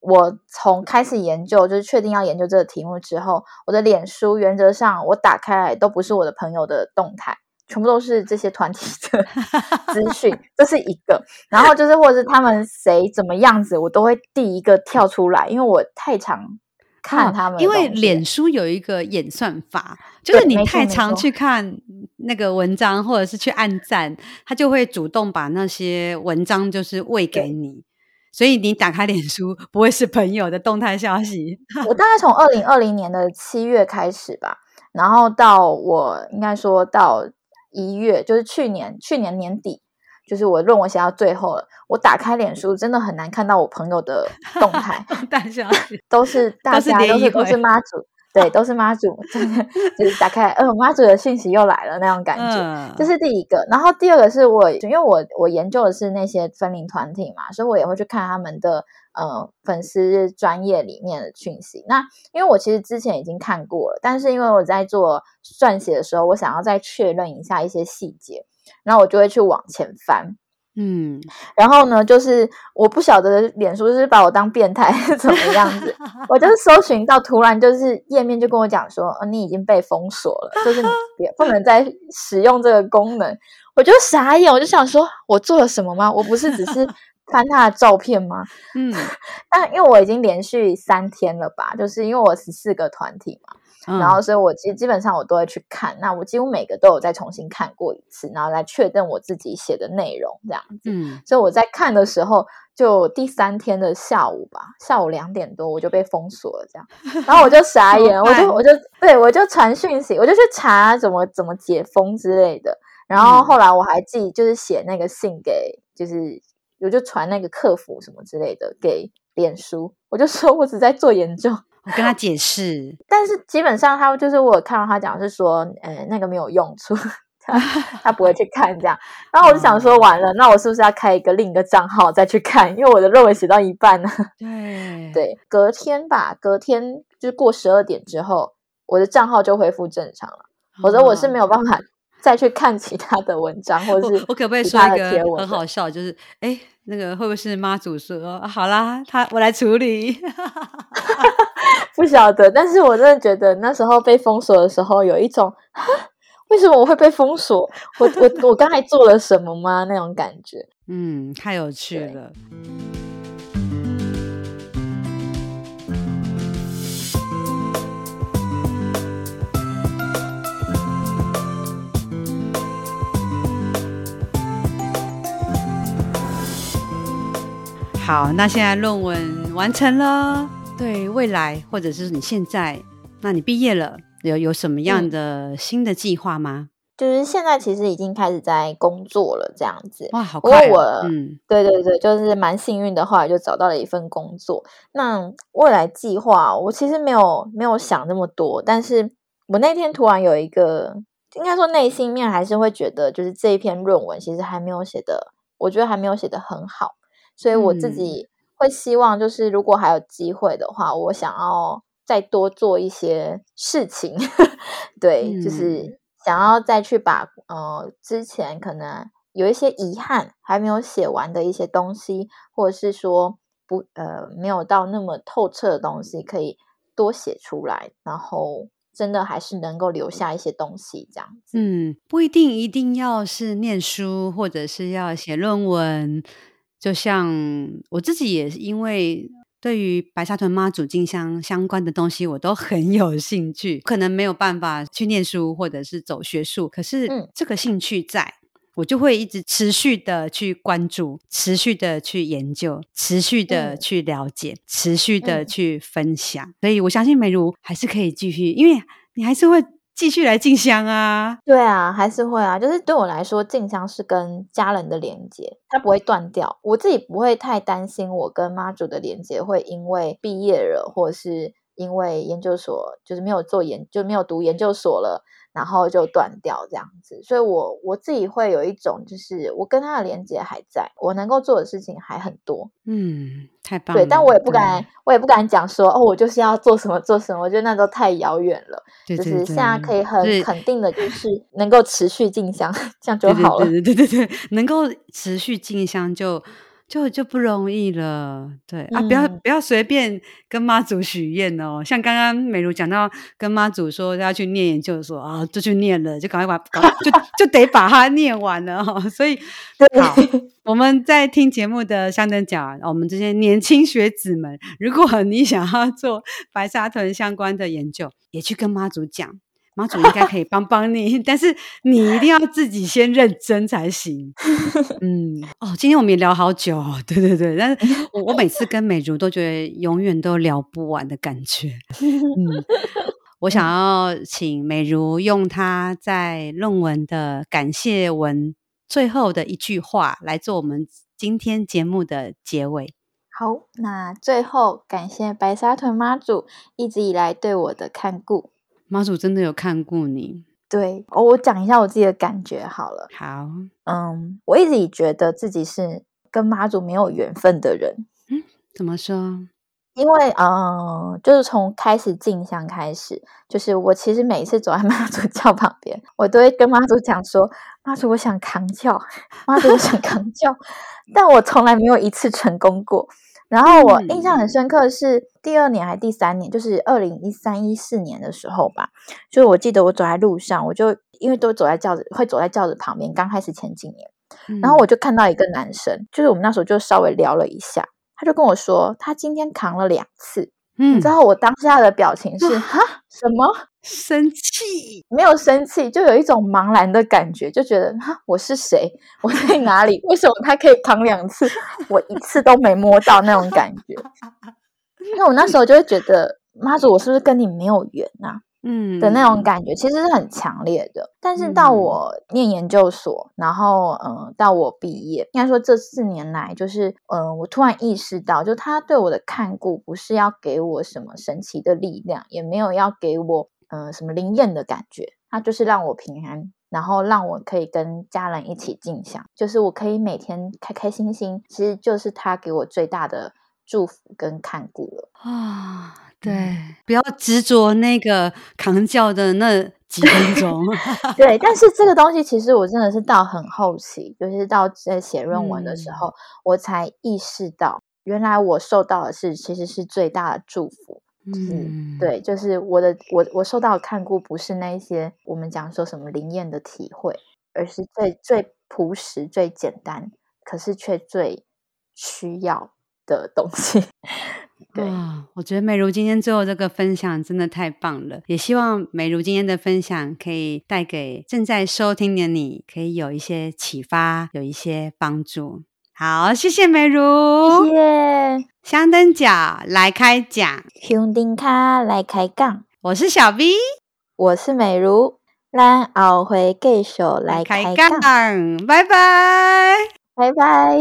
我从开始研究，就是确定要研究这个题目之后，我的脸书原则上我打开来都不是我的朋友的动态。全部都是这些团体的 资讯，这是一个。然后就是或者是他们谁怎么样子，我都会第一个跳出来，因为我太常看他们、哦。因为脸书有一个演算法，就是你太常去看那个文章，或者是去按赞，他就会主动把那些文章就是喂给你。所以你打开脸书，不会是朋友的动态消息。我大概从二零二零年的七月开始吧，然后到我应该说到一月，就是去年去年年底，就是我论文写到最后了。我打开脸书，真的很难看到我朋友的动态，大消息都是大家都是都是，都是妈 祖。对，都是妈祖，真的就是打开，呃，妈祖的讯息又来了那种感觉，嗯，这是第一个。然后第二个是我，因为我我研究的是那些分龄团体嘛，所以我也会去看他们的呃粉丝专业里面的讯息。那因为我其实之前已经看过了，但是因为我在做撰写的时候，我想要再确认一下一些细节，然后我就会去往前翻。嗯，然后呢，就是我不晓得脸书是把我当变态 怎么样子，我就是搜寻到，突然就是页面就跟我讲说，哦，你已经被封锁了，就是你别不能再使用这个功能，我就傻眼，我就想说，我做了什么吗？我不是只是翻他的照片吗？嗯，但因为我已经连续三天了吧，就是因为我十四个团体嘛。然后，所以我其实基本上我都会去看，那我几乎每个都有再重新看过一次，然后来确认我自己写的内容这样子。嗯，所以我在看的时候，就第三天的下午吧，下午两点多我就被封锁了，这样，然后我就傻眼，我就我就对我就传讯息，我就去查怎么怎么解封之类的。然后后来我还寄就是写那个信给，就是我就传那个客服什么之类的给脸书，我就说我只在做研究。我跟他解释，但是基本上他就是我看到他讲是说，呃，那个没有用处，他他不会去看这样。然后我就想说，完了，那我是不是要开一个另一个账号再去看？因为我的论文写到一半呢。对对，隔天吧，隔天就是过十二点之后，我的账号就恢复正常了。否则我是没有办法再去看其他的文章，或者是我可不可以说一个很好笑，就是哎，那个会不会是妈祖说好啦，他我来处理。不晓得，但是我真的觉得那时候被封锁的时候，有一种为什么我会被封锁？我我我刚才做了什么吗？那种感觉，嗯，太有趣了。好，那现在论文完成了。对未来，或者是你现在，那你毕业了，有有什么样的新的计划吗？嗯，就是现在其实已经开始在工作了，这样子。哇，好快啊！我，嗯，对对对，就是蛮幸运的话，就找到了一份工作。那未来计划，我其实没有没有想那么多，但是我那天突然有一个，应该说内心面还是会觉得，就是这一篇论文其实还没有写的，我觉得还没有写得很好，所以我自己。嗯会希望就是如果还有机会的话，我想要再多做一些事情，对、嗯，就是想要再去把呃之前可能有一些遗憾还没有写完的一些东西，或者是说不呃没有到那么透彻的东西，可以多写出来，然后真的还是能够留下一些东西这样子。嗯，不一定一定要是念书，或者是要写论文。就像我自己也是，因为对于白沙屯妈祖进香相关的东西，我都很有兴趣。可能没有办法去念书或者是走学术，可是这个兴趣在，嗯、我就会一直持续的去关注，持续的去研究，持续的去了解，嗯、持续的去分享。所以我相信美如还是可以继续，因为你还是会。继续来进香啊！对啊，还是会啊。就是对我来说，进香是跟家人的连接，它不会断掉。我自己不会太担心，我跟妈祖的连接会因为毕业了，或是因为研究所就是没有做研，就没有读研究所了。然后就断掉这样子，所以我我自己会有一种，就是我跟他的连接还在，我能够做的事情还很多。嗯，太棒了。对，但我也不敢，我也不敢讲说哦，我就是要做什么做什么，我觉得那都太遥远了。对对对，就是现在可以很肯定的，就是能够持续进香，这样就好了。对对对对对，能够持续进香就就就不容易了。对、嗯、啊，不要不要随便跟妈祖许愿哦。像刚刚美如讲到，跟妈祖说要去念研究所啊，就去念了，就赶快把就就得把它念完了哈、哦。所以 好，我们在听节目的香灯脚，我们这些年轻学子们，如果你想要做白沙屯相关的研究，也去跟妈祖讲。妈祖应该可以帮帮你，但是你一定要自己先认真才行。嗯，哦，今天我们也聊好久 哦，对对对，但是我我每次跟美如都觉得永远都聊不完的感觉。嗯，我想要请美如用她在论文的感谢文最后的一句话来做我们今天节目的结尾。好，那最后感谢白沙屯妈祖一直以来对我的看顾。妈祖真的有看顾你？对，我讲一下我自己的感觉好了。好，嗯，我一直以觉得自己是跟妈祖没有缘分的人。嗯，怎么说？因为，嗯，就是从开始进香开始，就是我其实每一次走在 妈祖轿旁边，我都会跟妈祖讲说：“妈祖，我想扛轿，妈祖，我想扛轿。”但我从来没有一次成功过。然后我印象很深刻是第二年还是第三年，就是二零一三一四年的时候吧。就是我记得我走在路上，我就因为都走在轿子，会走在轿子旁边。刚开始前几年，然后我就看到一个男生，就是我们那时候就稍微聊了一下，他就跟我说，他今天扛了两次。嗯，你知道我当下的表情是哈什么？生气？没有生气，就有一种茫然的感觉，就觉得哈我是谁？我在哪里？为什么他可以扛两次，我一次都没摸到那种感觉？因为我那时候就会觉得妈祖，我是不是跟你没有缘啊？嗯的那种感觉，其实是很强烈的。但是到我念研究所，然后嗯、呃，到我毕业，应该说这四年来，就是嗯、呃，我突然意识到，就他对我的看顾，不是要给我什么神奇的力量，也没有要给我嗯、呃、什么灵验的感觉，它就是让我平安，然后让我可以跟家人一起静享，就是我可以每天开开心心，其实就是他给我最大的祝福跟看顾了啊。对，不要执着那个扛轿的那几分钟。对，但是这个东西其实我真的是到很后期，就是到在写论文的时候，嗯、我才意识到，原来我受到的是其实是最大的祝福。嗯，对，就是我的我我受到的看顾不是那些我们讲说什么灵验的体会，而是最最朴实、最简单，可是却最需要的东西。对、哦，我觉得美如今天最后这个分享真的太棒了，也希望美如今天的分享可以带给正在收听的你，可以有一些启发，有一些帮助。好，谢谢美如，谢谢。香灯脚来开讲，香灯卡来开杠。我是小 V，我是美如，咱后回继续来开杠，拜拜，拜拜。